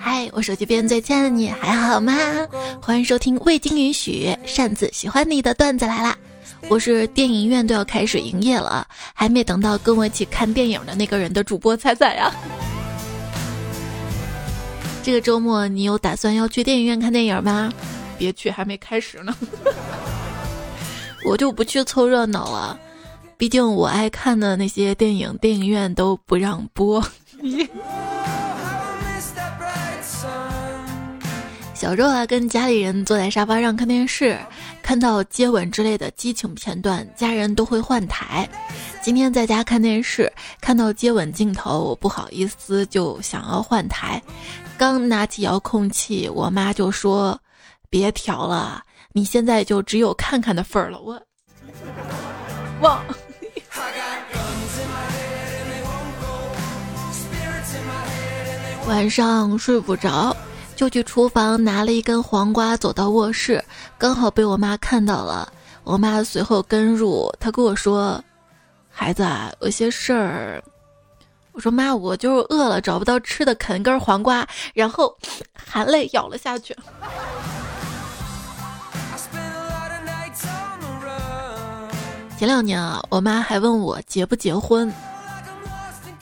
嗨，我手机边最亲爱的你还好吗？欢迎收听未经允许擅自喜欢你的段子来啦！我是电影院都要开始营业了，还没等到跟我一起看电影的那个人的主播彩彩呀。这个周末你有打算要去电影院看电影吗？别去，还没开始呢。我就不去凑热闹了，毕竟我爱看的那些电影，电影院都不让播。小周啊，跟家里人坐在沙发上看电视，看到接吻之类的激情片段，家人都会换台。今天在家看电视，看到接吻镜头，我不好意思就想要换台。刚拿起遥控器，我妈就说：“别调了，你现在就只有看看的份儿了。”我 忘。晚上睡不着。就去厨房拿了一根黄瓜，走到卧室，刚好被我妈看到了。我妈随后跟入，她跟我说：“孩子啊，有些事儿。”我说：“妈，我就是饿了，找不到吃的，啃根黄瓜，然后含泪咬了下去。”前两年啊，我妈还问我结不结婚。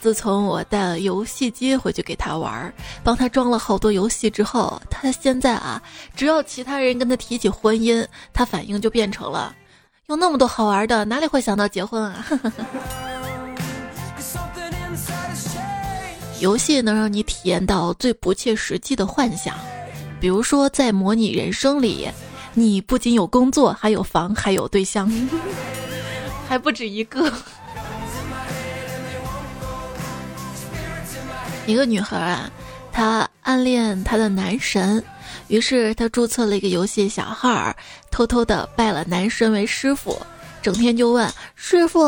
自从我带了游戏机回去给他玩，帮他装了好多游戏之后，他现在啊，只要其他人跟他提起婚姻，他反应就变成了，有那么多好玩的，哪里会想到结婚啊？游戏能让你体验到最不切实际的幻想，比如说在模拟人生里，你不仅有工作，还有房，还有对象，还不止一个。一个女孩啊，她暗恋她的男神，于是她注册了一个游戏小号，偷偷的拜了男神为师傅，整天就问师傅：“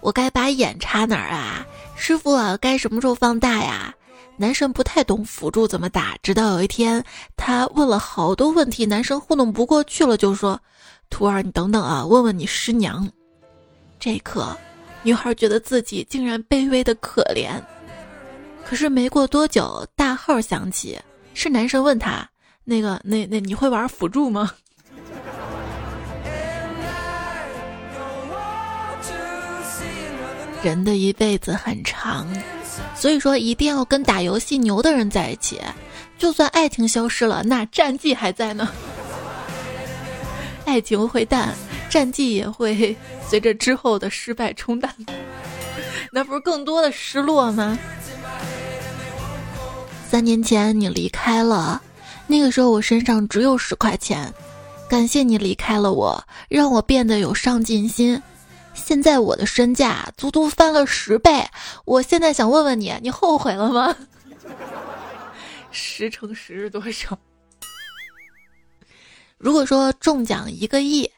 我该把眼插哪儿啊？师傅啊该什么时候放大呀？”男神不太懂辅助怎么打，直到有一天，他问了好多问题，男神糊弄不过去了，就说：“徒儿，你等等啊，问问你师娘。”这一刻，女孩觉得自己竟然卑微的可怜。可是没过多久，大号响起，是男生问他：“那个，那那你会玩辅助吗？” 人的一辈子很长，所以说一定要跟打游戏牛的人在一起。就算爱情消失了，那战绩还在呢。爱情会淡，战绩也会随着之后的失败冲淡，那不是更多的失落吗？三年前你离开了，那个时候我身上只有十块钱，感谢你离开了我，让我变得有上进心。现在我的身价足足翻了十倍，我现在想问问你，你后悔了吗？十乘十是多少？如果说中奖一个亿，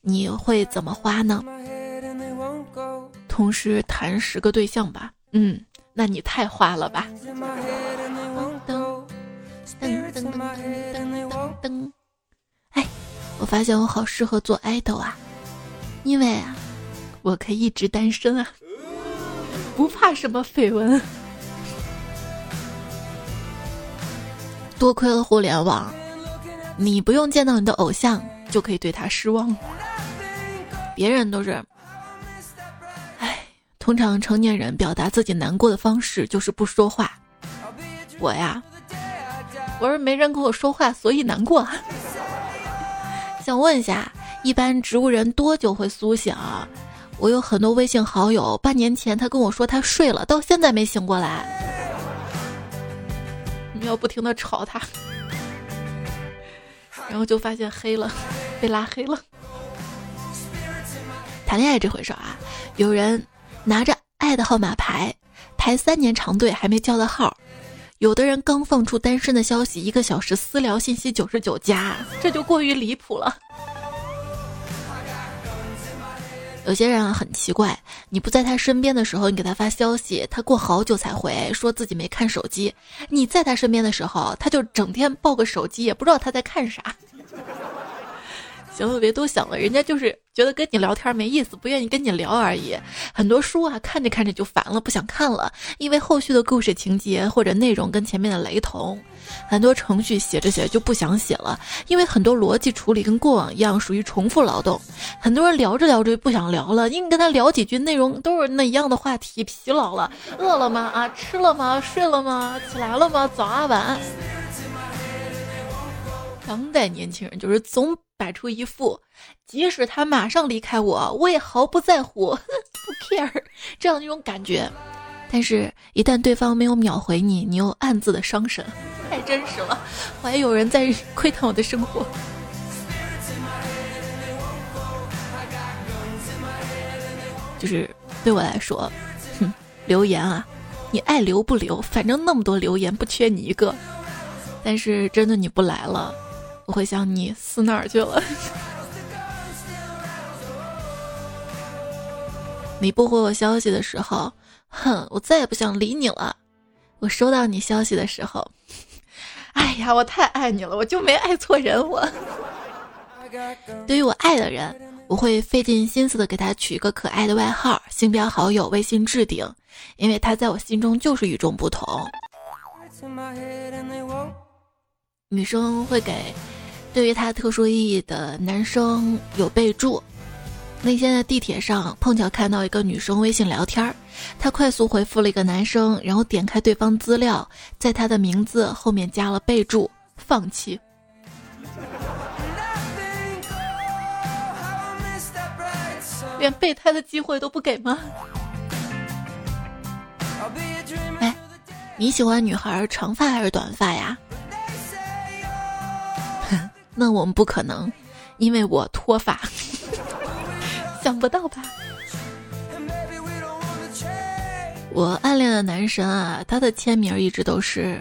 你会怎么花呢？同时谈十个对象吧。嗯，那你太花了吧。噔噔噔！哎，我发现我好适合做爱豆啊，因为啊，我可以一直单身啊，不怕什么绯闻。多亏了互联网，你不用见到你的偶像就可以对他失望。别人都是，哎，通常成年人表达自己难过的方式就是不说话，我呀。我是没人跟我说话，所以难过。想问一下，一般植物人多久会苏醒啊？我有很多微信好友，半年前他跟我说他睡了，到现在没醒过来。你要不停的吵他，然后就发现黑了，被拉黑了。谈恋爱这回事啊，有人拿着爱的号码牌排三年长队，还没交到号。有的人刚放出单身的消息，一个小时私聊信息九十九加，这就过于离谱了。有些人很奇怪，你不在他身边的时候，你给他发消息，他过好久才回，说自己没看手机；你在他身边的时候，他就整天抱个手机，也不知道他在看啥。行了，别多想了，人家就是觉得跟你聊天没意思，不愿意跟你聊而已。很多书啊，看着看着就烦了，不想看了，因为后续的故事情节或者内容跟前面的雷同。很多程序写着写着就不想写了，因为很多逻辑处理跟过往一样，属于重复劳动。很多人聊着聊着就不想聊了，因为跟他聊几句，内容都是那一样的话题，疲劳了。饿了吗？啊，吃了吗？睡了吗？起来了吗？早啊，晚安。当代年轻人就是总摆出一副，即使他马上离开我，我也毫不在乎，不 care 这样的一种感觉。但是，一旦对方没有秒回你，你又暗自的伤神，太真实了。怀疑有人在窥探我的生活，就是对我来说，哼，留言啊，你爱留不留，反正那么多留言，不缺你一个。但是真的你不来了。我会想你死哪儿去了？你不回我消息的时候，哼，我再也不想理你了。我收到你消息的时候，哎呀，我太爱你了，我就没爱错人。我对于我爱的人，我会费尽心思的给他取一个可爱的外号，星标好友，微信置顶，因为他在我心中就是与众不同。女生会给。对于他特殊意义的男生有备注。那天在地铁上碰巧看到一个女生微信聊天儿，他快速回复了一个男生，然后点开对方资料，在他的名字后面加了备注“放弃”。连备胎的机会都不给吗？哎，你喜欢女孩长发还是短发呀？那我们不可能，因为我脱发，想不到吧？我暗恋的男神啊，他的签名一直都是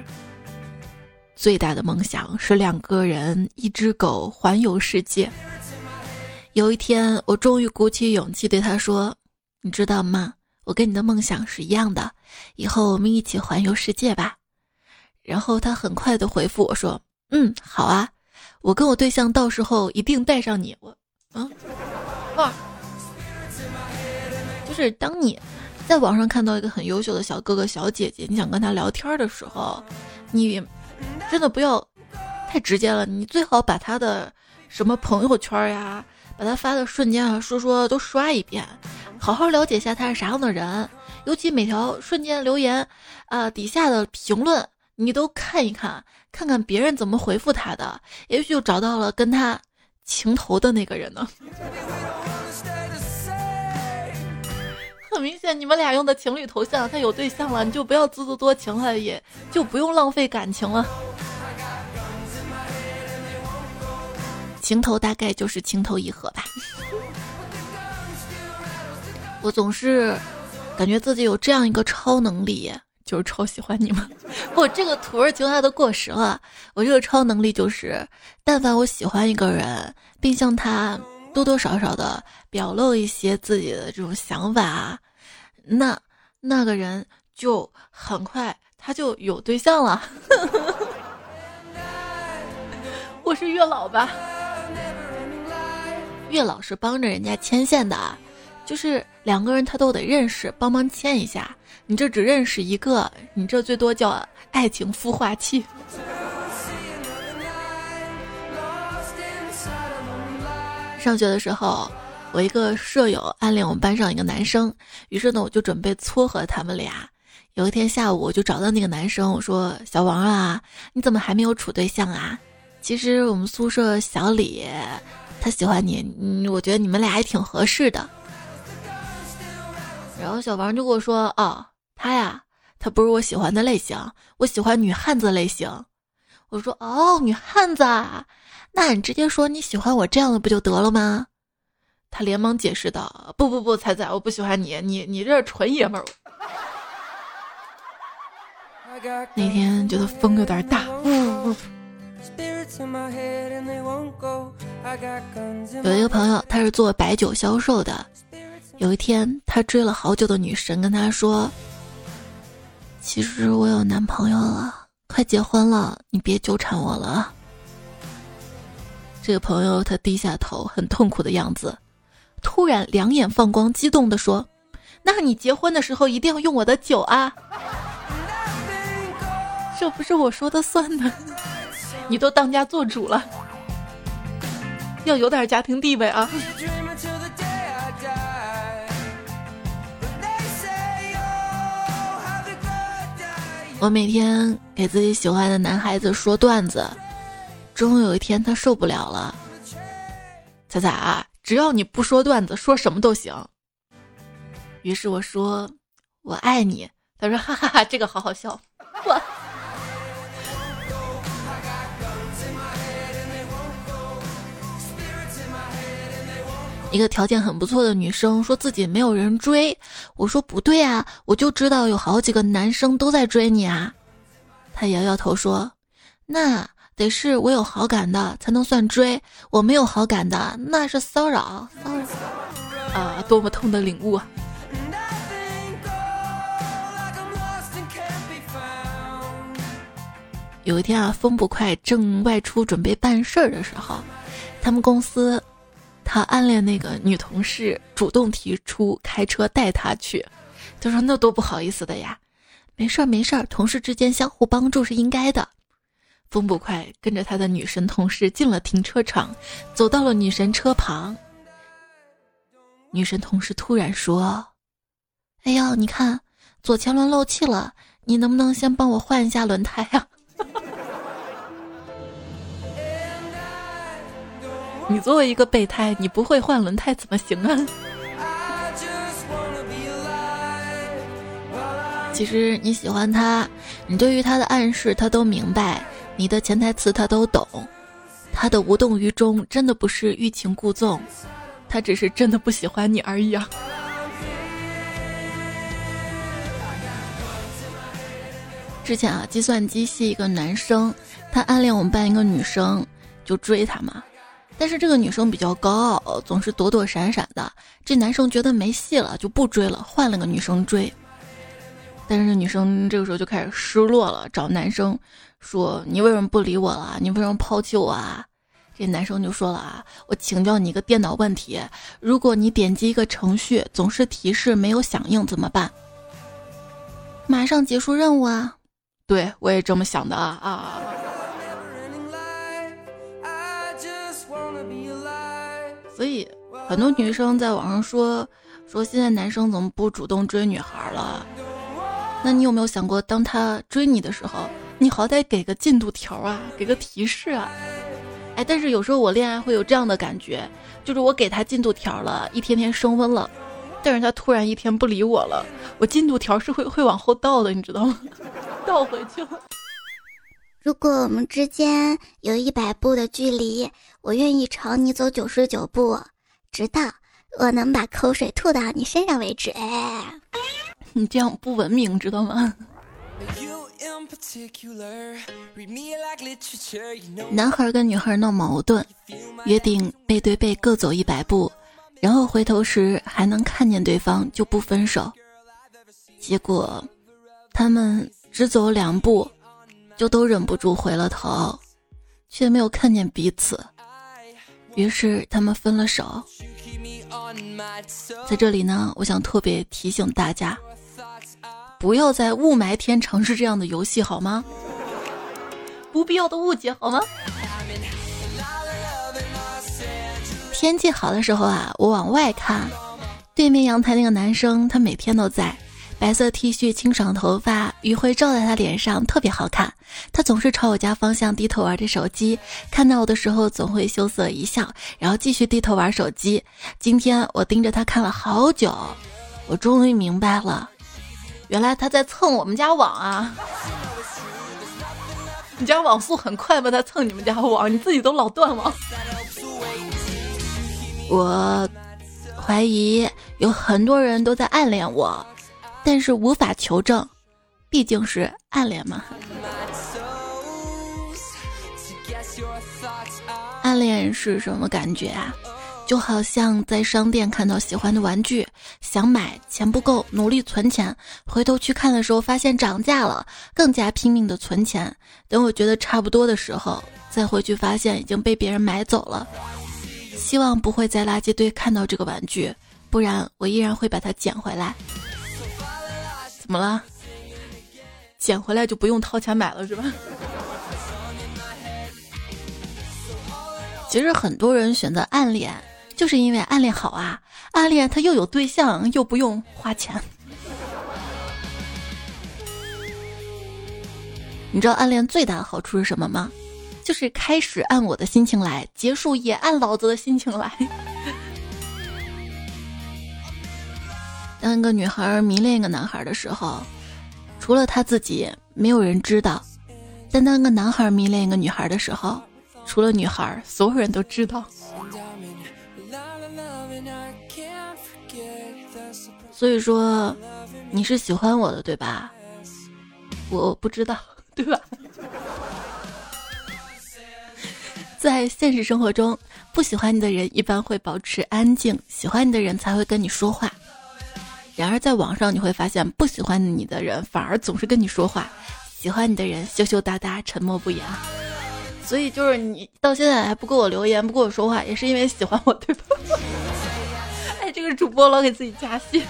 最大的梦想是两个人一只狗环游世界。有一天，我终于鼓起勇气对他说：“你知道吗？我跟你的梦想是一样的，以后我们一起环游世界吧。”然后他很快的回复我说：“嗯，好啊。”我跟我对象到时候一定带上你，我，啊，哇，就是当你在网上看到一个很优秀的小哥哥小姐姐，你想跟他聊天的时候，你真的不要太直接了，你最好把他的什么朋友圈呀，把他发的瞬间啊，说说都刷一遍，好好了解一下他是啥样的人，尤其每条瞬间留言啊底下的评论。你都看一看，看看别人怎么回复他的，也许就找到了跟他情投的那个人呢。很明显，你们俩用的情侣头像，他有对象了，你就不要自作多情了，也就不用浪费感情了。情投大概就是情投意合吧。我总是感觉自己有这样一个超能力。就是超喜欢你们，我这个土味情话都过时了。我这个超能力就是，但凡我喜欢一个人，并向他多多少少的表露一些自己的这种想法，那那个人就很快他就有对象了。我是月老吧？月老是帮着人家牵线的，就是两个人他都得认识，帮忙牵一下。你这只认识一个，你这最多叫爱情孵化器。上学的时候，我一个舍友暗恋我们班上一个男生，于是呢，我就准备撮合他们俩。有一天下午，我就找到那个男生，我说：“小王啊，你怎么还没有处对象啊？其实我们宿舍小李，他喜欢你，嗯，我觉得你们俩还挺合适的。”然后小王就跟我说：“哦。”他呀，他不是我喜欢的类型，我喜欢女汉子类型。我说哦，女汉子，啊，那你直接说你喜欢我这样的不就得了吗？他连忙解释道：“不不不，彩彩，我不喜欢你，你你这是纯爷们儿。”那天觉得风有点大。有一个朋友，他是做白酒销售的。有一天，他追了好久的女神跟他说。其实我有男朋友了，快结婚了，你别纠缠我了。这个朋友他低下头，很痛苦的样子，突然两眼放光，激动的说：“那你结婚的时候一定要用我的酒啊！”这不是我说的算的，你都当家做主了，要有点家庭地位啊！我每天给自己喜欢的男孩子说段子，终有一天他受不了了。彩彩啊，只要你不说段子，说什么都行。于是我说我爱你，他说哈哈哈，这个好好笑。我。一个条件很不错的女生说自己没有人追，我说不对啊，我就知道有好几个男生都在追你啊。她摇摇头说：“那得是我有好感的才能算追，我没有好感的那是骚扰。”骚扰啊，多么痛的领悟啊！有一天啊，风不快正外出准备办事儿的时候，他们公司。他暗恋那个女同事，主动提出开车带他去，他说：“那多不好意思的呀，没事儿没事儿，同事之间相互帮助是应该的。”风不快跟着他的女神同事进了停车场，走到了女神车旁。女神同事突然说：“哎呦，你看左前轮漏气了，你能不能先帮我换一下轮胎呀？”你作为一个备胎，你不会换轮胎怎么行啊？其实你喜欢他，你对于他的暗示他都明白，你的潜台词他都懂，他的无动于衷真的不是欲擒故纵，他只是真的不喜欢你而已啊。之前啊，计算机系一个男生，他暗恋我们班一个女生，就追她嘛。但是这个女生比较高傲，总是躲躲闪闪的。这男生觉得没戏了，就不追了，换了个女生追。但是女生这个时候就开始失落了，找男生说：“你为什么不理我了？你为什么抛弃我啊？”这男生就说了：“啊，我请教你一个电脑问题，如果你点击一个程序总是提示没有响应怎么办？”马上结束任务啊！对我也这么想的啊啊！所以，很多女生在网上说说现在男生怎么不主动追女孩了？那你有没有想过，当他追你的时候，你好歹给个进度条啊，给个提示啊？哎，但是有时候我恋爱会有这样的感觉，就是我给他进度条了，一天天升温了，但是他突然一天不理我了，我进度条是会会往后倒的，你知道吗？倒回去了。如果我们之间有一百步的距离，我愿意朝你走九十九步，直到我能把口水吐到你身上为止。哎，你这样不文明，知道吗？男孩跟女孩闹矛盾，约定背对背各走一百步，然后回头时还能看见对方就不分手。结果，他们只走两步。就都忍不住回了头，却没有看见彼此，于是他们分了手。在这里呢，我想特别提醒大家，不要在雾霾天尝试这样的游戏，好吗？不必要的误解，好吗？天气好的时候啊，我往外看，对面阳台那个男生，他每天都在。白色 T 恤，清爽头发，余晖照在他脸上，特别好看。他总是朝我家方向低头玩着手机，看到我的时候总会羞涩一笑，然后继续低头玩手机。今天我盯着他看了好久，我终于明白了，原来他在蹭我们家网啊！你家网速很快吗？他蹭你们家网，你自己都老断网。我怀疑有很多人都在暗恋我。但是无法求证，毕竟是暗恋嘛。暗恋是什么感觉啊？就好像在商店看到喜欢的玩具，想买，钱不够，努力存钱，回头去看的时候发现涨价了，更加拼命的存钱。等我觉得差不多的时候，再回去发现已经被别人买走了。希望不会在垃圾堆看到这个玩具，不然我依然会把它捡回来。怎么了？捡回来就不用掏钱买了是吧？其实很多人选择暗恋。就是因为暗恋好啊，暗恋他又有对象，又不用花钱。你知道暗恋最大的好处是什么吗？就是开始按我的心情来，结束也按老子的心情来。当一个女孩迷恋一个男孩的时候，除了他自己，没有人知道；但当一个男孩迷恋一个女孩的时候，除了女孩，所有人都知道。所以说，你是喜欢我的对吧？我不知道，对吧？在现实生活中，不喜欢你的人一般会保持安静，喜欢你的人才会跟你说话。然而，在网上你会发现，不喜欢你的人反而总是跟你说话，喜欢你的人羞羞答答、沉默不言。所以，就是你到现在还不给我留言、不跟我说话，也是因为喜欢我，对吧？哎，这个主播老给自己加戏。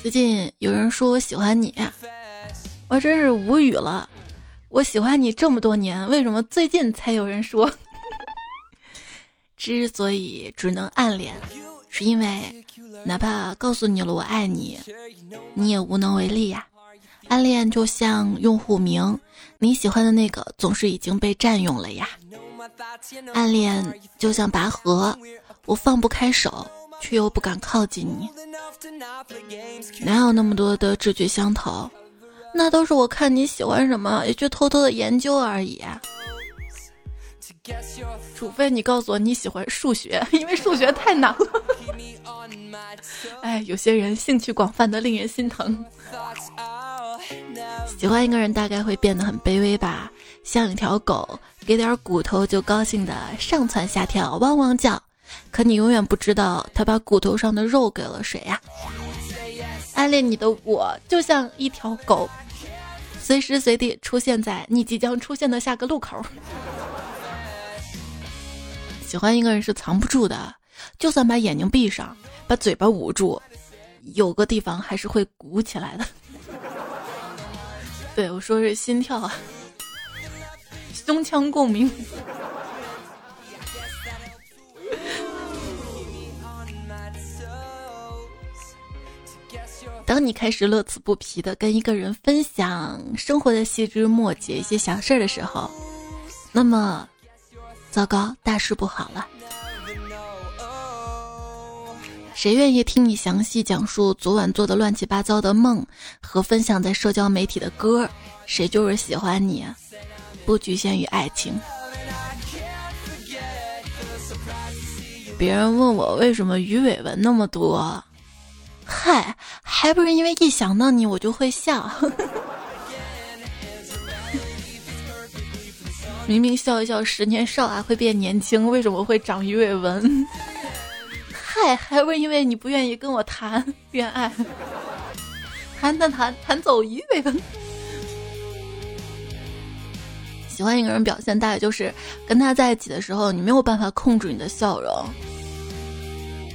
最近有人说我喜欢你，我真是无语了。我喜欢你这么多年，为什么最近才有人说？之所以只能暗恋，是因为哪怕告诉你了我爱你，你也无能为力呀。暗恋就像用户名，你喜欢的那个总是已经被占用了呀。暗恋就像拔河，我放不开手。却又不敢靠近你，哪有那么多的志趣相投？那都是我看你喜欢什么，也就偷偷的研究而已。除非你告诉我你喜欢数学，因为数学太难了。哎，有些人兴趣广泛的令人心疼。喜欢一个人大概会变得很卑微吧，像一条狗，给点骨头就高兴的上蹿下跳，汪汪叫。可你永远不知道他把骨头上的肉给了谁呀？暗恋你的我就像一条狗，随时随地出现在你即将出现的下个路口。喜欢一个人是藏不住的，就算把眼睛闭上，把嘴巴捂住，有个地方还是会鼓起来的。对我说是心跳啊，胸腔共鸣。当你开始乐此不疲的跟一个人分享生活的细枝末节、一些小事儿的时候，那么，糟糕，大事不好了。谁愿意听你详细讲述昨晚做的乱七八糟的梦和分享在社交媒体的歌？谁就是喜欢你，不局限于爱情。别人问我为什么鱼尾纹那么多。嗨，还不是因为一想到你我就会笑。明明笑一笑，十年少啊会变年轻，为什么会长鱼尾纹？嗨，还不是因为你不愿意跟我谈恋爱，谈谈谈谈走鱼尾纹。喜欢一个人表现大概就是跟他在一起的时候，你没有办法控制你的笑容。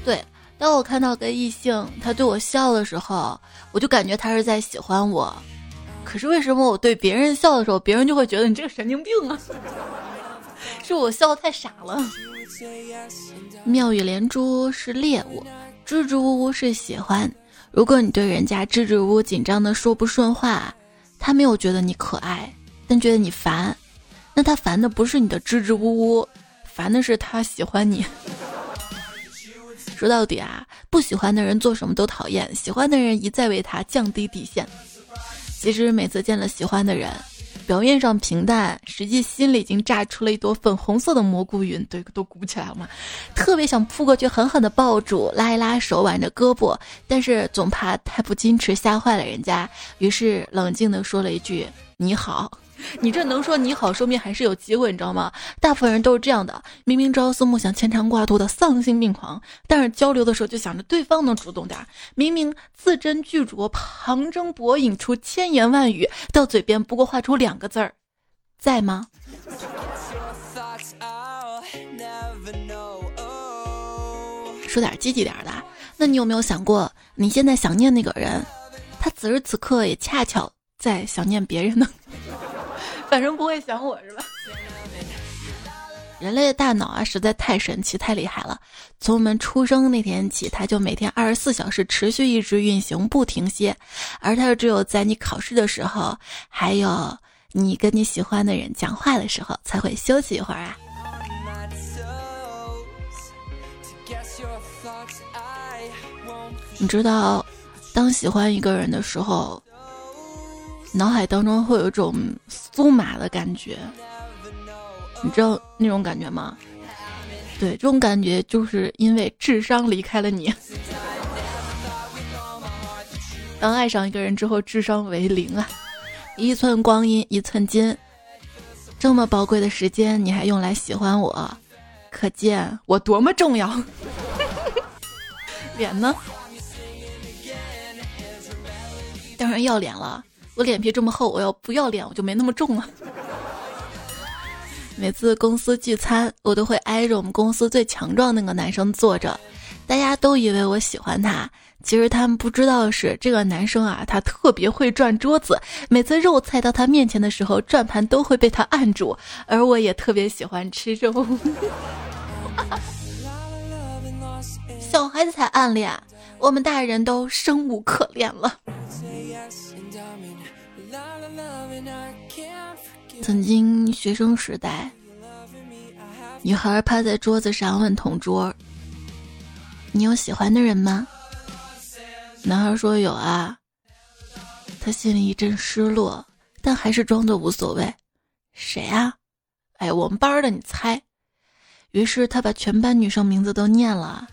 对。当我看到个异性，他对我笑的时候，我就感觉他是在喜欢我。可是为什么我对别人笑的时候，别人就会觉得你这个神经病啊？是我笑的太傻了。妙语连珠是猎物，支支吾吾是喜欢。如果你对人家支支吾吾、紧张的说不顺话，他没有觉得你可爱，但觉得你烦，那他烦的不是你的支支吾吾，烦的是他喜欢你。说到底啊，不喜欢的人做什么都讨厌，喜欢的人一再为他降低底线。其实每次见了喜欢的人，表面上平淡，实际心里已经炸出了一朵粉红色的蘑菇云，对，都鼓起来了嘛。特别想扑过去狠狠的抱住，拉一拉手，挽着胳膊，但是总怕太不矜持吓坏了人家，于是冷静的说了一句“你好”，你这能说你好，说明还是有机会，你知道吗？大部分人都是这样的，明明朝思暮想、牵肠挂肚的丧心病狂，但是交流的时候就想着对方能主动点儿；明明字斟句酌、旁征博引出千言万语，到嘴边不过画出两个字儿，在吗？说点积极点的，那你有没有想过，你现在想念那个人，他此时此刻也恰巧在想念别人呢？反正不会想我是吧？人类的大脑啊，实在太神奇、太厉害了。从我们出生那天起，它就每天二十四小时持续一直运行，不停歇。而它只有在你考试的时候，还有你跟你喜欢的人讲话的时候，才会休息一会儿啊。你知道，当喜欢一个人的时候。脑海当中会有一种酥麻的感觉，你知道那种感觉吗？对，这种感觉就是因为智商离开了你。当爱上一个人之后，智商为零啊！一寸光阴一寸金，这么宝贵的时间你还用来喜欢我，可见我多么重要。脸呢？当然要脸了。我脸皮这么厚，我要不要脸我就没那么重了。每次公司聚餐，我都会挨着我们公司最强壮那个男生坐着，大家都以为我喜欢他，其实他们不知道的是，这个男生啊，他特别会转桌子，每次肉菜到他面前的时候，转盘都会被他按住，而我也特别喜欢吃肉。小孩子才暗恋，我们大人都生无可恋了。曾经学生时代，女孩趴在桌子上问同桌：“你有喜欢的人吗？”男孩说：“有啊。”他心里一阵失落，但还是装作无所谓。“谁啊？”“哎，我们班的，你猜。”于是他把全班女生名字都念了，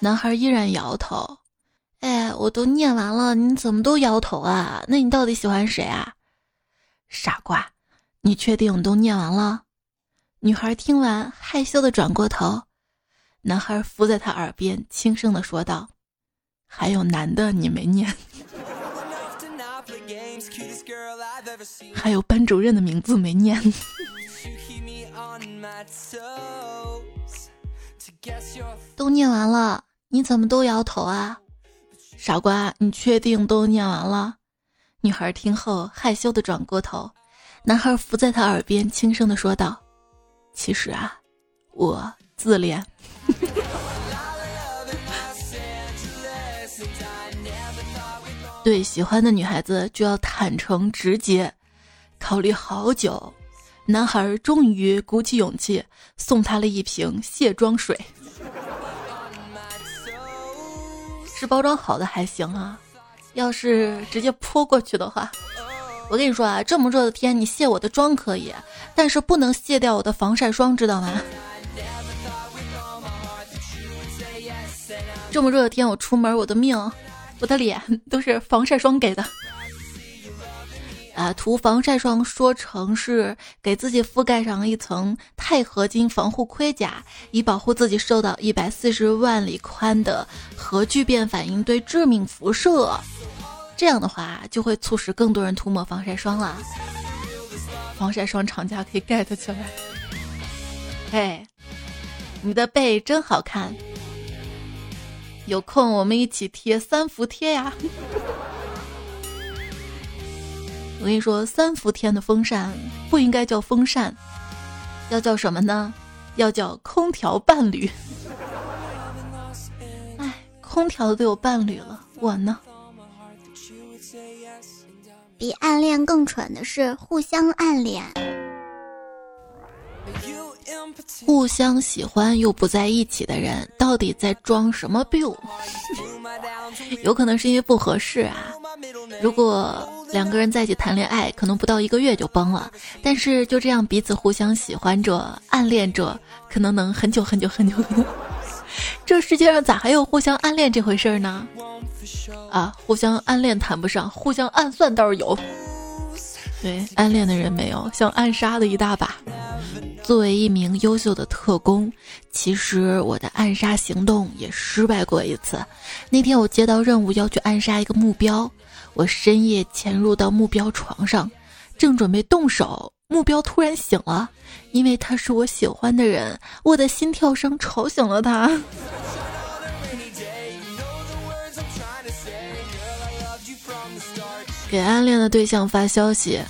男孩依然摇头。“哎，我都念完了，你怎么都摇头啊？那你到底喜欢谁啊？”傻瓜，你确定都念完了？女孩听完，害羞的转过头，男孩伏在她耳边，轻声的说道：“还有男的你没念，还有班主任的名字没念。都念完了，你怎么都摇头啊？傻瓜，你确定都念完了？”女孩听后害羞的转过头，男孩伏在她耳边轻声的说道：“其实啊，我自恋。对喜欢的女孩子就要坦诚直接。考虑好久，男孩终于鼓起勇气送她了一瓶卸妆水，是包装好的还行啊。”要是直接泼过去的话，我跟你说啊，这么热的天，你卸我的妆可以，但是不能卸掉我的防晒霜，知道吗？这么热的天，我出门，我的命，我的脸都是防晒霜给的。啊，涂防晒霜说成是给自己覆盖上一层钛合金防护盔甲，以保护自己受到一百四十万里宽的核聚变反应对致命辐射。这样的话，就会促使更多人涂抹防晒霜了。防晒霜厂家可以 get 起来。嘿，你的背真好看，有空我们一起贴三伏贴呀。我跟你说，三伏天的风扇不应该叫风扇，要叫什么呢？要叫空调伴侣。哎，空调都有伴侣了，我呢？比暗恋更蠢的是互相暗恋。互相喜欢又不在一起的人，到底在装什么病？有可能是因为不合适啊。如果两个人在一起谈恋爱，可能不到一个月就崩了。但是就这样彼此互相喜欢着、暗恋着，可能能很久很久很久。这世界上咋还有互相暗恋这回事呢？啊，互相暗恋谈不上，互相暗算倒是有。对，暗恋的人没有，像暗杀的一大把。作为一名优秀的特工，其实我的暗杀行动也失败过一次。那天我接到任务要去暗杀一个目标，我深夜潜入到目标床上，正准备动手，目标突然醒了，因为他是我喜欢的人，我的心跳声吵醒了他。给暗恋的对象发消息。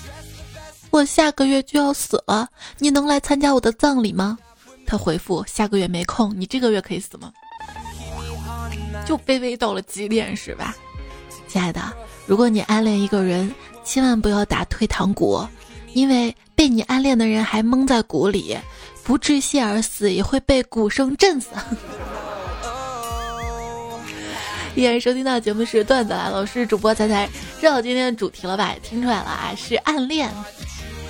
我下个月就要死了，你能来参加我的葬礼吗？他回复：下个月没空，你这个月可以死吗？就卑微到了极点是吧？亲爱的，如果你暗恋一个人，千万不要打退堂鼓，因为被你暗恋的人还蒙在鼓里，不窒息而死，也会被鼓声震死。依然收听到节目是段子来了，我是主播彩彩，知道今天的主题了吧？听出来了啊，是暗恋。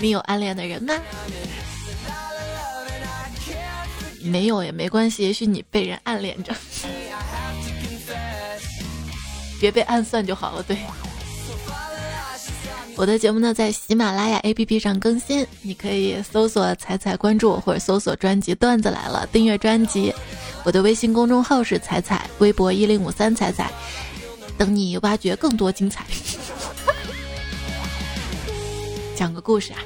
你有暗恋的人吗？没有也没关系，也许你被人暗恋着，别被暗算就好了。对，我的节目呢在喜马拉雅 APP 上更新，你可以搜索“彩彩”关注，或者搜索专辑“段子来了”订阅专辑。我的微信公众号是彩彩，微博一零五三彩彩，等你挖掘更多精彩。讲个故事啊。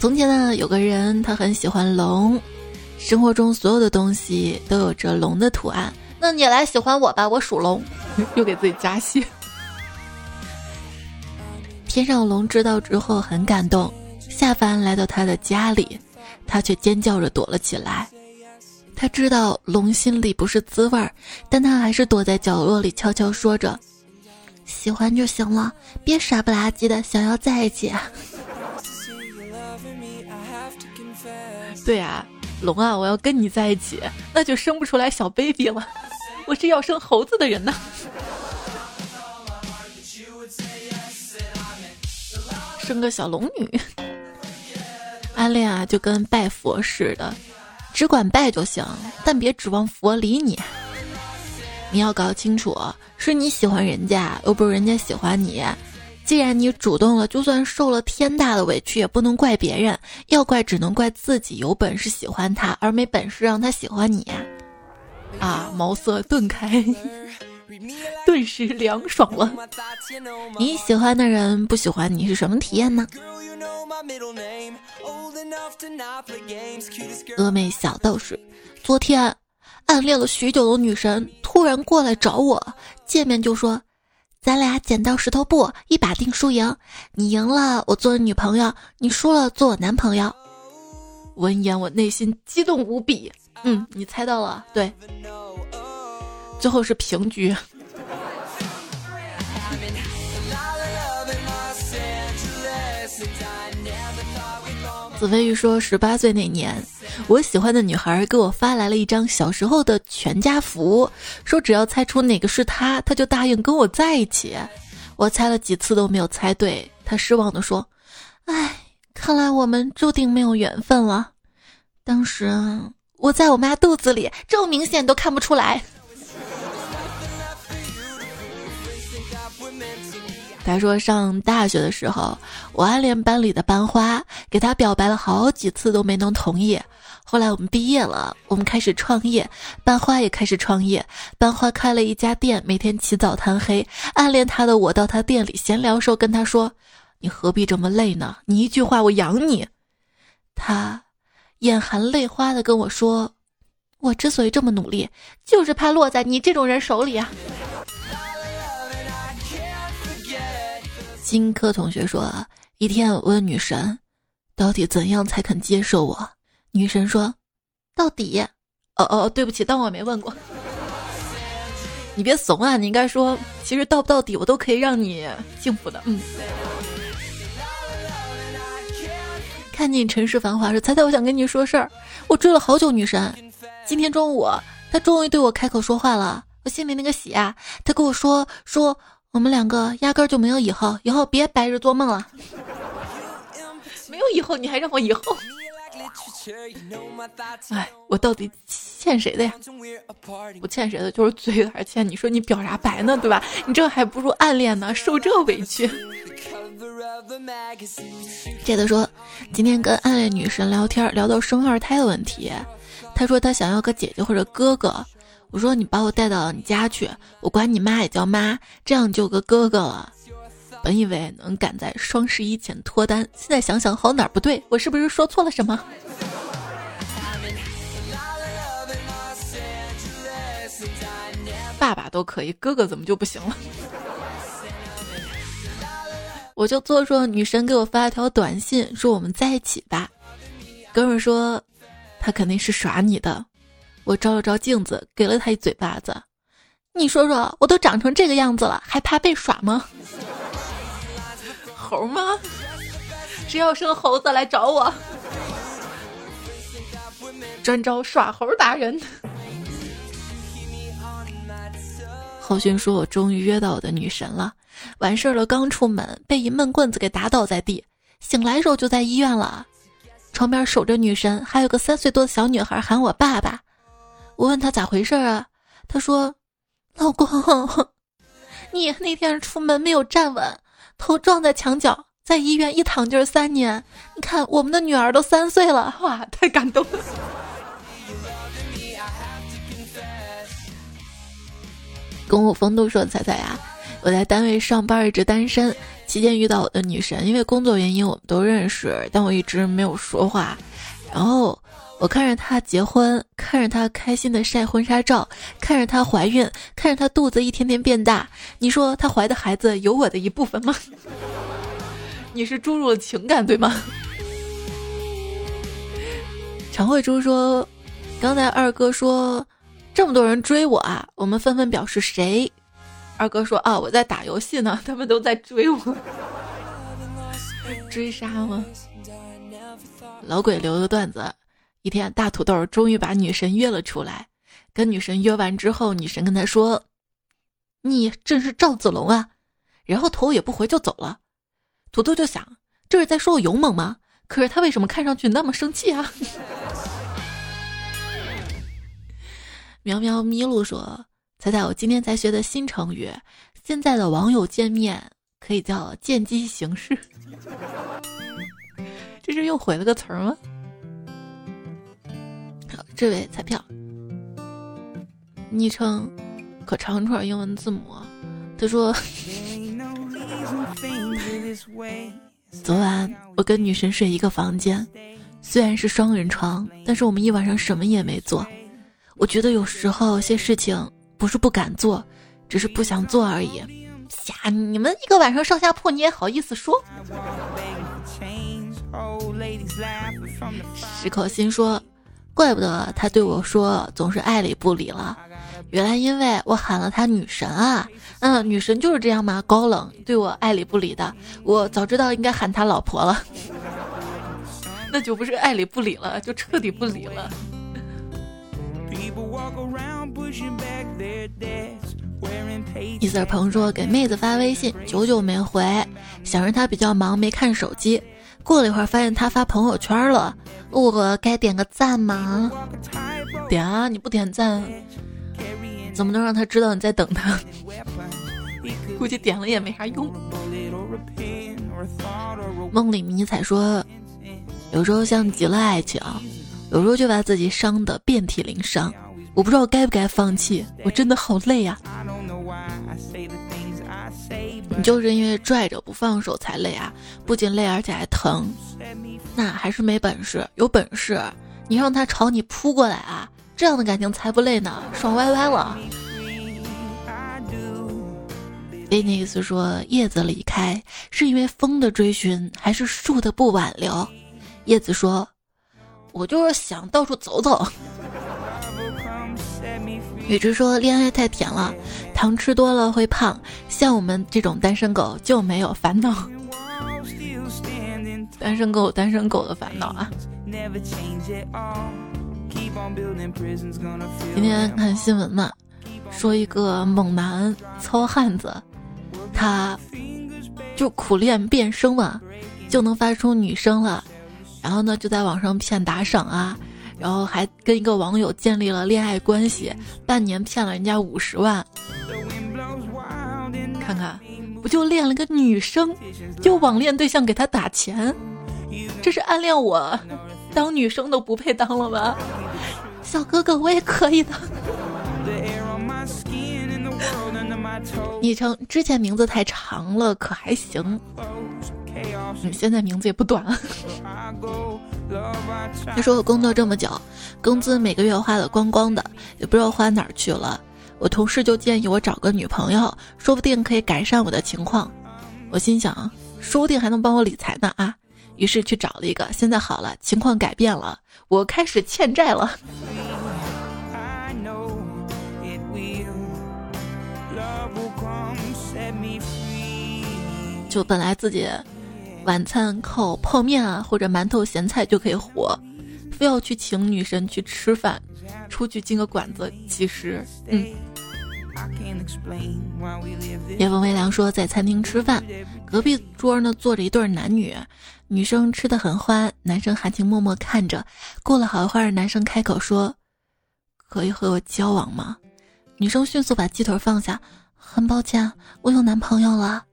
从前呢，有个人，他很喜欢龙，生活中所有的东西都有着龙的图案。那你来喜欢我吧，我属龙，又给自己加戏。天上龙知道之后很感动，下凡来到他的家里，他却尖叫着躲了起来。他知道龙心里不是滋味儿，但他还是躲在角落里悄悄说着。喜欢就行了，别傻不拉几的想要在一起。对啊，龙啊，我要跟你在一起，那就生不出来小 baby 了。我是要生猴子的人呢。生个小龙女。暗恋啊，就跟拜佛似的，只管拜就行，但别指望佛理你。你要搞清楚，是你喜欢人家，又不是人家喜欢你。既然你主动了，就算受了天大的委屈，也不能怪别人，要怪只能怪自己有本事喜欢他，而没本事让他喜欢你。啊，茅塞顿开，顿时凉爽了。你喜欢的人不喜欢你是什么体验呢？峨眉小道士，昨天。暗恋了许久的女神突然过来找我，见面就说：“咱俩剪刀石头布，一把定输赢。你赢了，我做你女朋友；你输了，做我男朋友。”闻言，我内心激动无比。嗯，你猜到了，对，最后是平局。子飞鱼说：“十八岁那年，我喜欢的女孩给我发来了一张小时候的全家福，说只要猜出哪个是她，她就答应跟我在一起。我猜了几次都没有猜对，她失望的说：‘哎，看来我们注定没有缘分了。’当时我在我妈肚子里，这么明显都看不出来。”他说：“上大学的时候，我暗恋班里的班花，给他表白了好几次都没能同意。后来我们毕业了，我们开始创业，班花也开始创业。班花开了一家店，每天起早贪黑。暗恋他的我到他店里闲聊时候跟他说：‘你何必这么累呢？你一句话我养你。’他眼含泪花的跟我说：‘我之所以这么努力，就是怕落在你这种人手里啊。’”金科同学说：“一天我问女神，到底怎样才肯接受我？女神说，到底。哦哦，对不起，当我没问过。你别怂啊！你应该说，其实到不到底，我都可以让你幸福的。嗯。看见尘世繁华时，猜猜我想跟你说事儿。我追了好久女神，今天中午她终于对我开口说话了，我心里那个喜啊！她跟我说说。”我们两个压根儿就没有以后，以后别白日做梦了。没有以后，你还让我以后？哎，我到底欠谁的呀？不欠谁的，就是嘴有点欠。你说你表啥白呢，对吧？你这还不如暗恋呢，受这委屈。这个说，今天跟暗恋女神聊天，聊到生二胎的问题，她说她想要个姐姐或者哥哥。我说你把我带到你家去，我管你妈也叫妈，这样就有个哥哥了。本以为能赶在双十一前脱单，现在想想好哪儿不对，我是不是说错了什么？爸爸都可以，哥哥怎么就不行了？我就做说女神给我发了条短信，说我们在一起吧。哥们说他肯定是耍你的。我照了照镜子，给了他一嘴巴子。你说说，我都长成这个样子了，还怕被耍吗？猴吗？谁要生猴子来找我？专招耍猴达人。浩勋说：“我终于约到我的女神了。完事儿了，刚出门被一闷棍子给打倒在地。醒来时候就在医院了，床边守着女神，还有个三岁多的小女孩喊我爸爸。我问他咋回事啊？他说：老公，你那天出门没有站稳，头撞在墙角，在医院一躺就是三年。你看我们的女儿都三岁了，哇，太感动了。”跟我风度说：“彩彩呀，我在单位上班，一直单身。期间遇到我的女神，因为工作原因，我们都认识，但我一直没有说话。然后我看着她结婚，看着她开心的晒婚纱照，看着她怀孕，看着她肚子一天天变大。你说她怀的孩子有我的一部分吗？你是注入了情感对吗？”常慧珠说：“刚才二哥说。”这么多人追我啊！我们纷纷表示谁？二哥说啊，我在打游戏呢，他们都在追我，追杀吗？老鬼留的段子：一天，大土豆终于把女神约了出来。跟女神约完之后，女神跟他说：“你真是赵子龙啊！”然后头也不回就走了。土豆就想，这是在说我勇猛吗？可是他为什么看上去那么生气啊？喵喵咪路说：“猜猜我今天才学的新成语，现在的网友见面可以叫见机行事。这是又毁了个词儿吗？”好，这位彩票，昵称可长串英文字母。他说：“ 昨晚我跟女神睡一个房间，虽然是双人床，但是我们一晚上什么也没做。”我觉得有时候些事情不是不敢做，只是不想做而已。呀，你们一个晚上上下铺，你也好意思说？石可心说，怪不得他对我说总是爱理不理了，原来因为我喊了他女神啊。嗯，女神就是这样嘛，高冷，对我爱理不理的。我早知道应该喊他老婆了，那就不是爱理不理了，就彻底不理了。伊色鹏说：“给妹子发微信，久久没回，想着她比较忙，没看手机。过了一会儿，发现他发朋友圈了，我该点个赞吗？点啊！你不点赞，怎么能让他知道你在等他？估计点了也没啥用。”梦里迷彩说：“有时候像极了爱情。”有时候就把自己伤得遍体鳞伤，我不知道该不该放弃，我真的好累呀。你就是因为拽着不放手才累啊，不仅累而且还疼，那还是没本事。有本事你让他朝你扑过来啊，这样的感情才不累呢，爽歪歪了。维尼斯说：“叶子离开是因为风的追寻，还是树的不挽留？”叶子说。我就是想到处走走。雨之说恋爱太甜了，糖吃多了会胖。像我们这种单身狗就没有烦恼。单身狗，单身狗的烦恼啊！今天看新闻嘛，说一个猛男糙汉子，他就苦练变声嘛，就能发出女声了。然后呢，就在网上骗打赏啊，然后还跟一个网友建立了恋爱关系，半年骗了人家五十万。看看，不就恋了个女生，就网恋对象给他打钱，这是暗恋我，当女生都不配当了吧？小哥哥，我也可以的。昵称之前名字太长了，可还行。你现在名字也不短了。他说我工作这么久，工资每个月花的光光的，也不知道花哪儿去了。我同事就建议我找个女朋友，说不定可以改善我的情况。我心想，说不定还能帮我理财呢啊！于是去找了一个，现在好了，情况改变了，我开始欠债了。就本来自己晚餐靠泡面啊或者馒头咸菜就可以活，非要去请女神去吃饭，出去进个馆子，其实嗯。叶风微凉说，在餐厅吃饭，隔壁桌呢坐着一对男女，女生吃的很欢，男生含情脉脉看着。过了好一会儿，男生开口说：“可以和我交往吗？”女生迅速把鸡腿放下，很抱歉，我有男朋友了。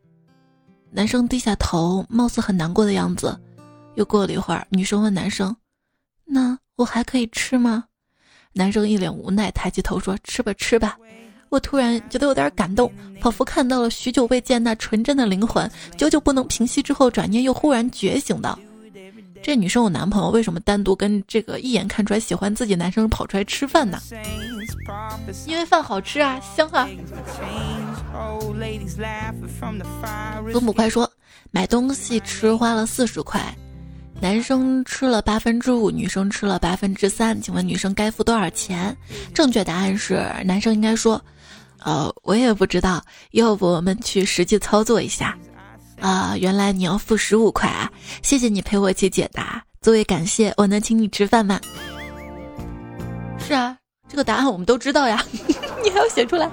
男生低下头，貌似很难过的样子。又过了一会儿，女生问男生：“那我还可以吃吗？”男生一脸无奈，抬起头说：“吃吧，吃吧。”我突然觉得有点感动，仿佛看到了许久未见那纯真的灵魂。久久不能平息之后，转念又忽然觉醒道：“这女生有男朋友，为什么单独跟这个一眼看出来喜欢自己男生跑出来吃饭呢？因为饭好吃啊，香啊。”祖母快说：“买东西吃花了四十块，男生吃了八分之五，女生吃了八分之三，请问女生该付多少钱？”正确答案是，男生应该说：“呃，我也不知道，要不我们去实际操作一下。”啊，原来你要付十五块啊！谢谢你陪我一起解答，作为感谢，我能请你吃饭吗？是啊，这个答案我们都知道呀，你还要写出来？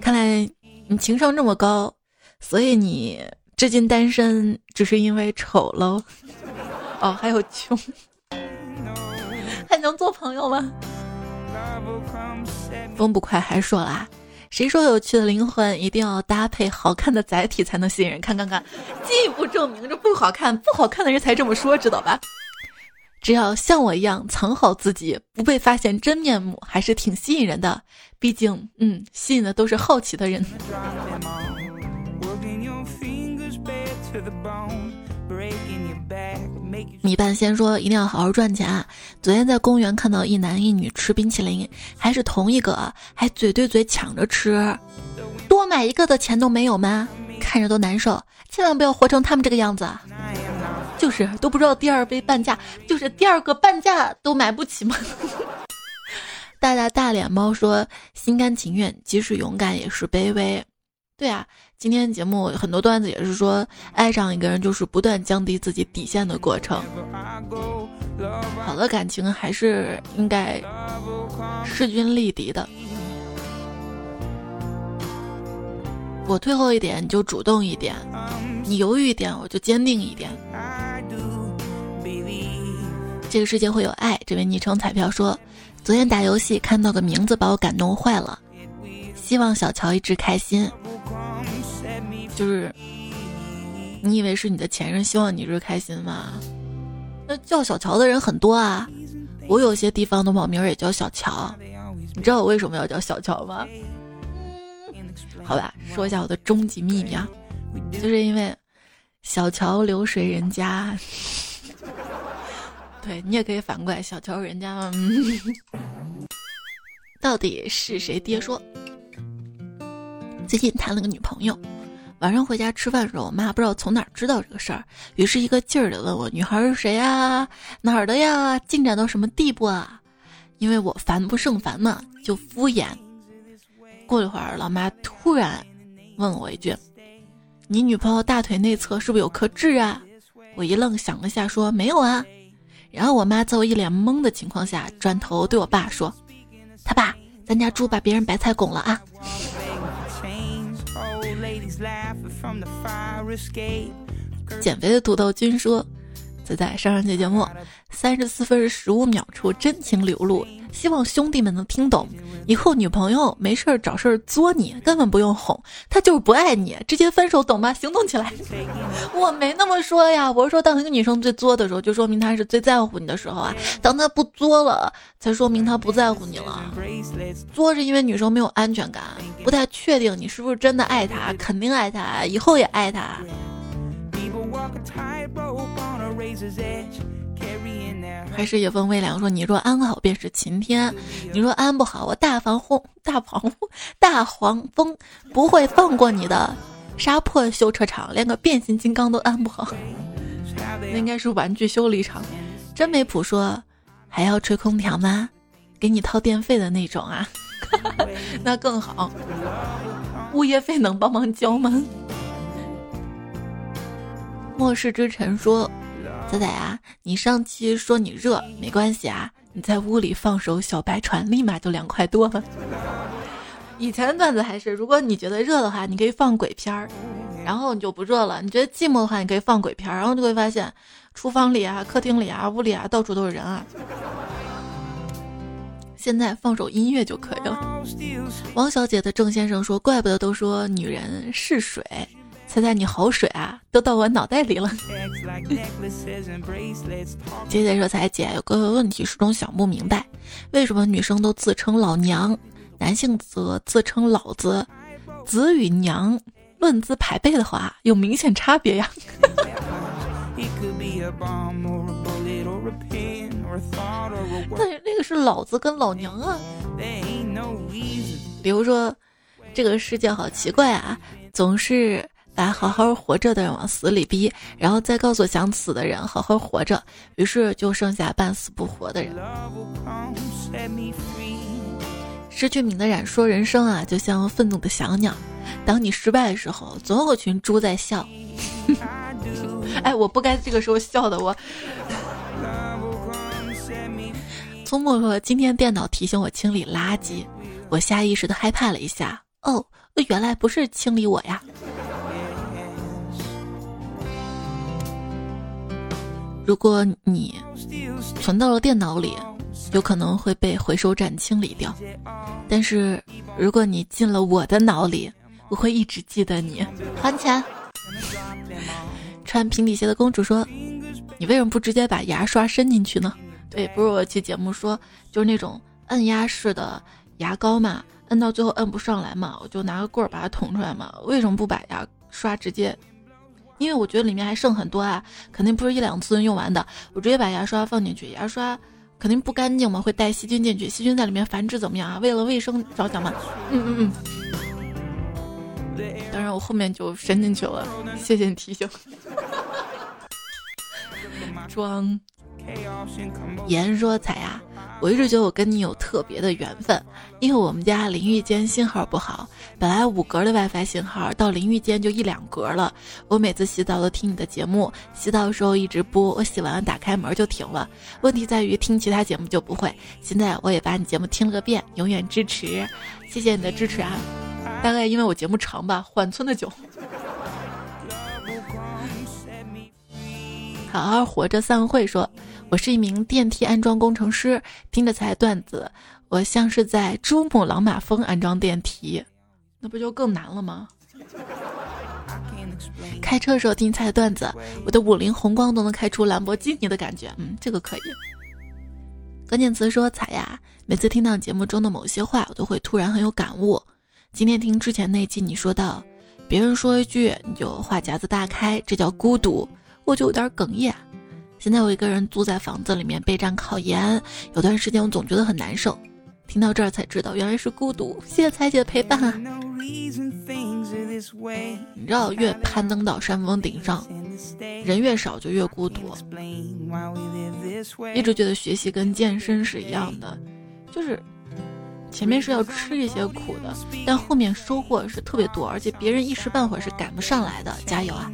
看来。你情商这么高，所以你至今单身只是因为丑喽？哦，还有穷，还能做朋友吗？风不快还说啦，谁说有趣的灵魂一定要搭配好看的载体才能吸引人？看看看，进一步证明这不好看，不好看的人才这么说，知道吧？只要像我一样藏好自己，不被发现真面目，还是挺吸引人的。毕竟，嗯，吸引的都是好奇的人。米半仙说：“一定要好好赚钱啊。”昨天在公园看到一男一女吃冰淇淋，还是同一个，还嘴对嘴抢着吃，多买一个的钱都没有吗？看着都难受，千万不要活成他们这个样子。就是都不知道第二杯半价，就是第二个半价都买不起吗？大大大脸猫说：“心甘情愿，即使勇敢也是卑微。”对啊，今天节目很多段子也是说，爱上一个人就是不断降低自己底线的过程。好的感情还是应该势均力敌的。我退后一点，你就主动一点；你犹豫一点，我就坚定一点。这个世界会有爱。这位昵称彩票说，昨天打游戏看到个名字把我感动坏了。希望小乔一直开心。就是你以为是你的前任希望你一直开心吗？那叫小乔的人很多啊。我有些地方的网名也叫小乔。你知道我为什么要叫小乔吗？好吧，说一下我的终极秘密啊，就是因为小桥流水人家。对你也可以反过来，小乔人家。到底是谁爹说？最近谈了个女朋友，晚上回家吃饭的时候，我妈不知道从哪儿知道这个事儿，于是一个劲儿的问我：“女孩是谁呀？哪儿的呀？进展到什么地步啊？”因为我烦不胜烦嘛，就敷衍。过了一会儿，老妈突然问我一句：“你女朋友大腿内侧是不是有颗痣啊？”我一愣，想了下，说：“没有啊。”然后我妈在我一脸懵的情况下，转头对我爸说：“他爸，咱家猪把别人白菜拱了啊！”减肥的土豆君说：“仔仔上上期节目，三十四分十五秒处真情流露，希望兄弟们能听懂。以后女朋友没事儿找事儿作你，根本不用哄，她就是不爱你，直接分手，懂吗？行动起来！我没那么说呀，我是说，当一个女生最作的时候，就说明她是最在乎你的时候啊。当她不作了，才说明她不在乎你了。作是因为女生没有安全感，不太确定你是不是真的爱她，肯定爱她，以后也爱她。还是野风微凉说：“你若安好便是晴天，你若安不好，我大黄蜂大黄大黄蜂不会放过你的。杀破修车厂，连个变形金刚都安不好。那应该是玩具修理厂。”真没谱说：“还要吹空调吗？给你掏电费的那种啊？那更好。物业费能帮忙交吗？”末世之城说。仔仔啊，你上期说你热，没关系啊，你在屋里放首小白船，立马就凉快多了。以前的段子还是，如果你觉得热的话，你可以放鬼片儿，然后你就不热了；你觉得寂寞的话，你可以放鬼片儿，然后就会发现，厨房里啊、客厅里啊、屋里啊，到处都是人啊。现在放首音乐就可以了。王小姐的郑先生说：“怪不得都说女人是水。”猜猜你好水啊，都到我脑袋里了。姐姐说：“彩姐有个问题始终想不明白，为什么女生都自称老娘，男性则自称老子？子与娘论资排辈的话，有明显差别呀。”那那个是老子跟老娘啊。比如说，这个世界好奇怪啊，总是。把好好活着的人往死里逼，然后再告诉想死的人好好活着，于是就剩下半死不活的人。失去敏的染说：“人生啊，就像愤怒的小鸟，当你失败的时候，总有群猪在笑。”哎，我不该这个时候笑的。我聪木说：“今天电脑提醒我清理垃圾，我下意识的害怕了一下。哦，原来不是清理我呀。”如果你存到了电脑里，有可能会被回收站清理掉。但是如果你进了我的脑里，我会一直记得你。还钱。穿平底鞋的公主说：“你为什么不直接把牙刷伸进去呢？”对，不是我期节目说，就是那种按压式的牙膏嘛，摁到最后摁不上来嘛，我就拿个棍儿把它捅出来嘛。为什么不把牙刷直接？因为我觉得里面还剩很多啊，肯定不是一两次用完的。我直接把牙刷放进去，牙刷肯定不干净嘛，会带细菌进去，细菌在里面繁殖怎么样啊？为了卫生着想嘛。嗯嗯嗯。当然我后面就伸进去了，谢谢你提醒。装。言说彩呀。我一直觉得我跟你有特别的缘分，因为我们家淋浴间信号不好，本来五格的 WiFi 信号到淋浴间就一两格了。我每次洗澡都听你的节目，洗澡的时候一直播，我洗完了打开门就停了。问题在于听其他节目就不会。现在我也把你节目听了个遍，永远支持，谢谢你的支持啊！大概因为我节目长吧，缓存的久。好好活着，散会说。我是一名电梯安装工程师，听着才段子，我像是在珠穆朗玛峰安装电梯，那不就更难了吗？开车的时候听菜段子，我的五菱宏光都能开出兰博基尼的感觉，嗯，这个可以。关键词说彩呀，每次听到节目中的某些话，我都会突然很有感悟。今天听之前那期，你说到别人说一句你就话匣子大开，这叫孤独，我就有点哽咽。现在我一个人租在房子里面备战考研，有段时间我总觉得很难受。听到这儿才知道，原来是孤独。谢谢彩姐的陪伴啊！你知道，越攀登到山峰顶上，人越少就越孤独。一直觉得学习跟健身是一样的，就是。前面是要吃一些苦的，但后面收获是特别多，而且别人一时半会儿是赶不上来的。加油啊！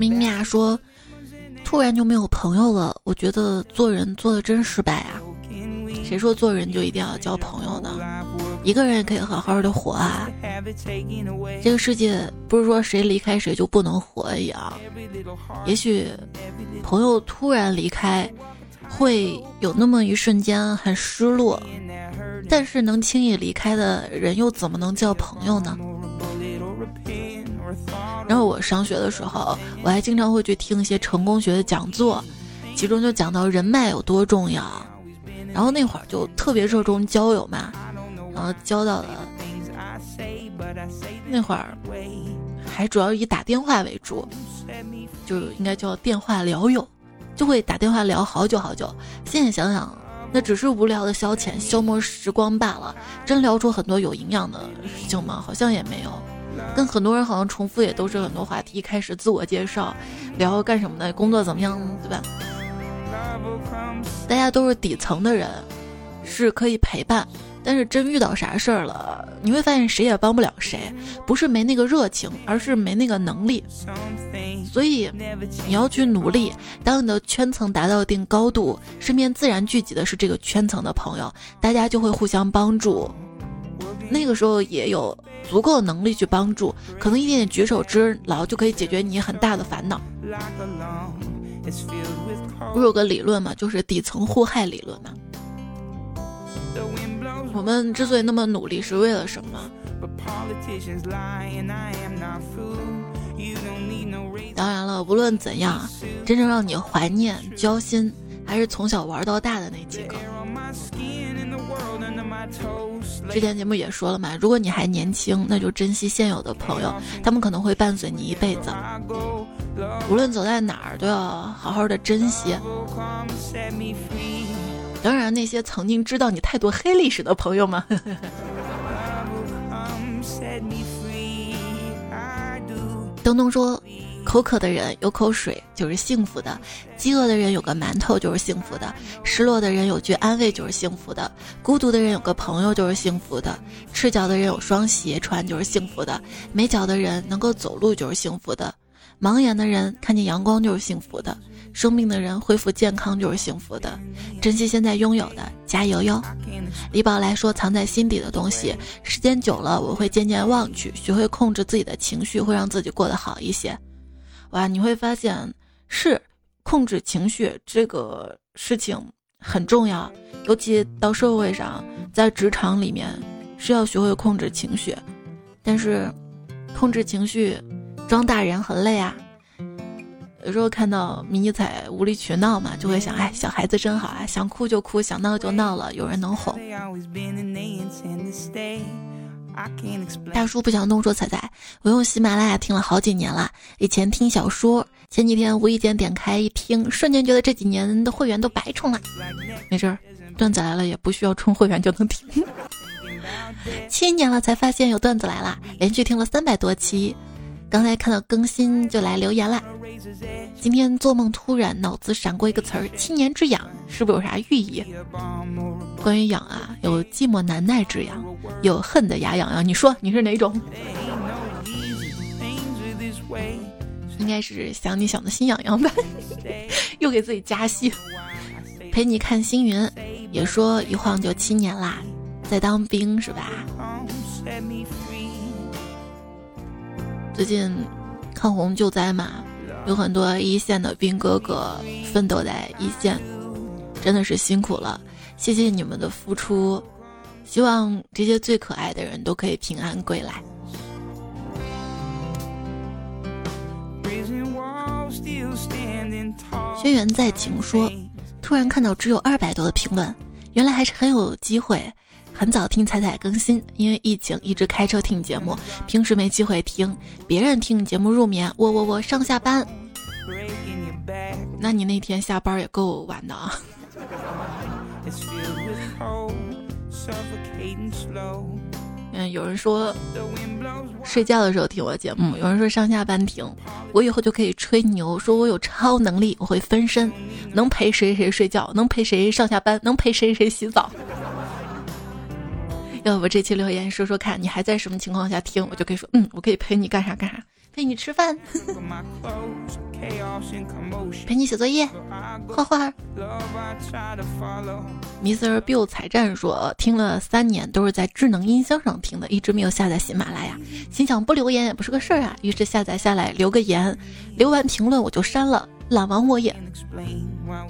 明明啊说，突然就没有朋友了，我觉得做人做的真失败啊。谁说做人就一定要交朋友呢？一个人也可以好好的活啊！这个世界不是说谁离开谁就不能活一样。也许朋友突然离开，会有那么一瞬间很失落，但是能轻易离开的人又怎么能叫朋友呢？然后我上学的时候，我还经常会去听一些成功学的讲座，其中就讲到人脉有多重要。然后那会儿就特别热衷交友嘛，然后交到了那会儿还主要以打电话为主，就应该叫电话聊友，就会打电话聊好久好久。现在想想，那只是无聊的消遣、消磨时光罢了。真聊出很多有营养的事情吗？好像也没有。跟很多人好像重复，也都是很多话题，一开始自我介绍，聊干什么的，工作怎么样，对吧？大家都是底层的人，是可以陪伴，但是真遇到啥事儿了，你会发现谁也帮不了谁，不是没那个热情，而是没那个能力。所以你要去努力，当你的圈层达到一定高度，身边自然聚集的是这个圈层的朋友，大家就会互相帮助。那个时候也有足够的能力去帮助，可能一点点举手之劳就可以解决你很大的烦恼。不是有个理论嘛，就是底层互害理论嘛。我们之所以那么努力，是为了什么？当然了，无论怎样，真正让你怀念、交心，还是从小玩到大的那几个。之前节目也说了嘛，如果你还年轻，那就珍惜现有的朋友，他们可能会伴随你一辈子。无论走在哪儿，都要好好的珍惜。当然，那些曾经知道你太多黑历史的朋友们，东东说。口渴的人有口水就是幸福的，饥饿的人有个馒头就是幸福的，失落的人有句安慰就是幸福的，孤独的人有个朋友就是幸福的，赤脚的人有双鞋穿就是幸福的，没脚的人能够走路就是幸福的，盲眼的人看见阳光就是幸福的。生病的人恢复健康就是幸福的，珍惜现在拥有的，加油哟！李宝来说，藏在心底的东西，时间久了我会渐渐忘去，学会控制自己的情绪，会让自己过得好一些。哇，你会发现是控制情绪这个事情很重要，尤其到社会上，在职场里面是要学会控制情绪，但是控制情绪装大人很累啊。有时候看到迷彩无理取闹嘛，就会想，哎，小孩子真好啊，想哭就哭，想闹就闹了，有人能哄。大叔不想动说彩彩，我用喜马拉雅听了好几年了，以前听小说，前几天无意间点开一听，瞬间觉得这几年的会员都白充了。没事儿，段子来了也不需要充会员就能听。七年了才发现有段子来了，连续听了三百多期。刚才看到更新就来留言了。今天做梦突然脑子闪过一个词儿“七年之痒”，是不是有啥寓意？关于痒啊，有寂寞难耐之痒，有恨的牙痒痒。你说你是哪种？应该是想你想的心痒痒吧？又给自己加戏。陪你看星云，也说一晃就七年啦，在当兵是吧？最近抗洪救灾嘛，有很多一线的兵哥哥奋斗在一线，真的是辛苦了，谢谢你们的付出，希望这些最可爱的人都可以平安归来。轩辕在情说，突然看到只有二百多的评论，原来还是很有机会。很早听彩彩更新，因为疫情一直开车听节目，平时没机会听。别人听节目入眠，我我我上下班。那你那天下班也够晚的啊。嗯，有人说睡觉的时候听我节目，有人说上下班听。我以后就可以吹牛，说我有超能力，我会分身，能陪谁谁睡觉，能陪谁上下班，能陪谁谁洗澡。要不这期留言说说看，你还在什么情况下听，我就可以说，嗯，我可以陪你干啥干啥，陪你吃饭，陪你写作业，画画。Mr. Bill 彩战说，听了三年都是在智能音箱上听的，一直没有下载喜马拉雅，心想不留言也不是个事儿啊，于是下载下来留个言，留完评论我就删了，懒王我也。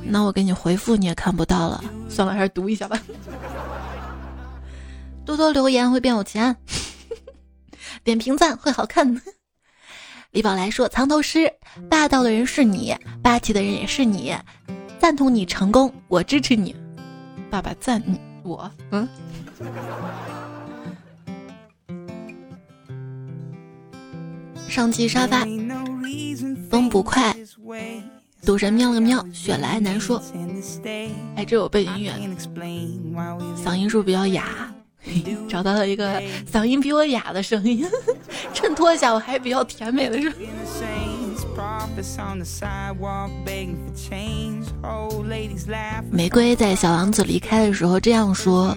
那我给你回复你也看不到了，算了，还是读一下吧。多多留言会变有钱，点评赞会好看。李宝来说：“藏头诗，霸道的人是你，霸气的人也是你，赞同你成功，我支持你。”爸爸赞你我，嗯。上期沙发，风不快，赌神喵了个喵，雪来难说。哎，这有背景音乐，嗓音是不是比较哑？找到了一个嗓音比我哑的声音，衬托一下我还比较甜美的声音。玫瑰在小王子离开的时候这样说：“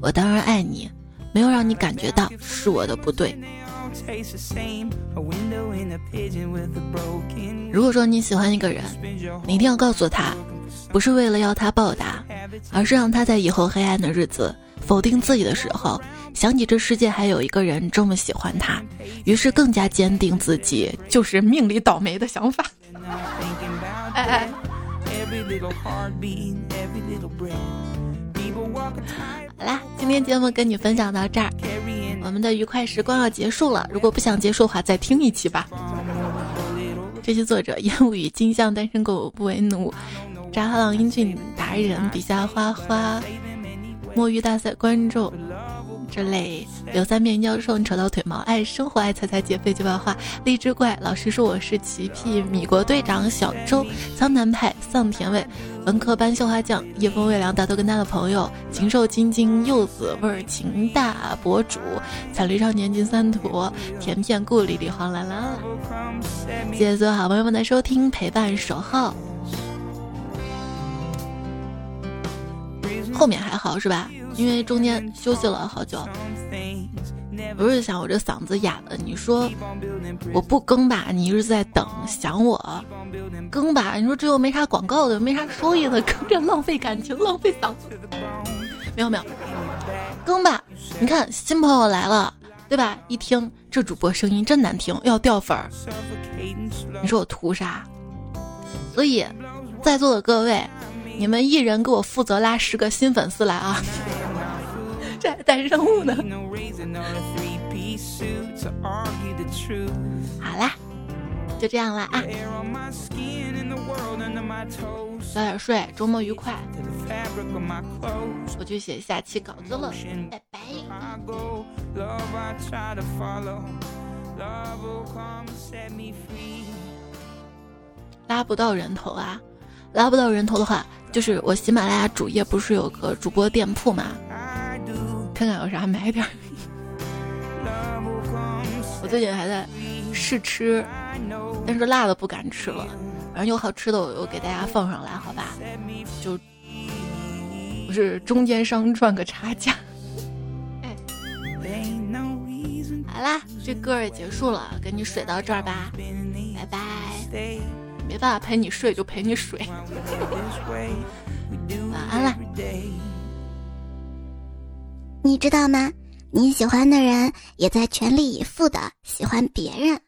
我当然爱你，没有让你感觉到是我的不对。”如果说你喜欢一个人，你一定要告诉他，不是为了要他报答，而是让他在以后黑暗的日子。否定自己的时候，想起这世界还有一个人这么喜欢他，于是更加坚定自己就是命里倒霉的想法。哎哎，好啦，今天节目跟你分享到这儿，我们的愉快时光要结束了。如果不想结束的话，再听一期吧。这期作者烟雾与金像单身狗不为奴，扎哈朗英俊达人笔下花花。摸鱼大赛观众之类，刘三面教授扯到腿毛，爱生活爱猜猜姐废就把话，荔枝怪老师说我是奇屁，米国队长小周，苍南派丧甜味，文科班绣花匠，夜风微凉，大头跟他的朋友，禽兽晶晶柚子味儿情大博主，彩绿少年金三坨，甜片故里里黄兰兰，谢谢所有好朋友们的收听陪伴守候。后面还好是吧？因为中间休息了好久。不是想我这嗓子哑了，你说我不更吧？你一直在等想我更吧？你说这又没啥广告的，没啥收益的，更这浪费感情，浪费嗓子。没有没有，更吧？你看新朋友来了，对吧？一听这主播声音真难听，要掉粉儿。你说我图啥？所以在座的各位。你们一人给我负责拉十个新粉丝来啊！这还带任务呢。好啦，就这样了啊！早点睡，周末愉快。我去写下期稿子了，拜拜。拉不到人头啊！拉不到人头的话。就是我喜马拉雅主页不是有个主播店铺嘛，看看有啥买点。我最近还在试吃，但是辣的不敢吃了。反正有好吃的，我又给大家放上来，好吧？就不是中间商赚个差价。哎，好啦，这歌也结束了，跟你水到这儿吧，拜拜。没办法陪你睡，就陪你睡。晚安了。你知道吗？你喜欢的人也在全力以赴的喜欢别人。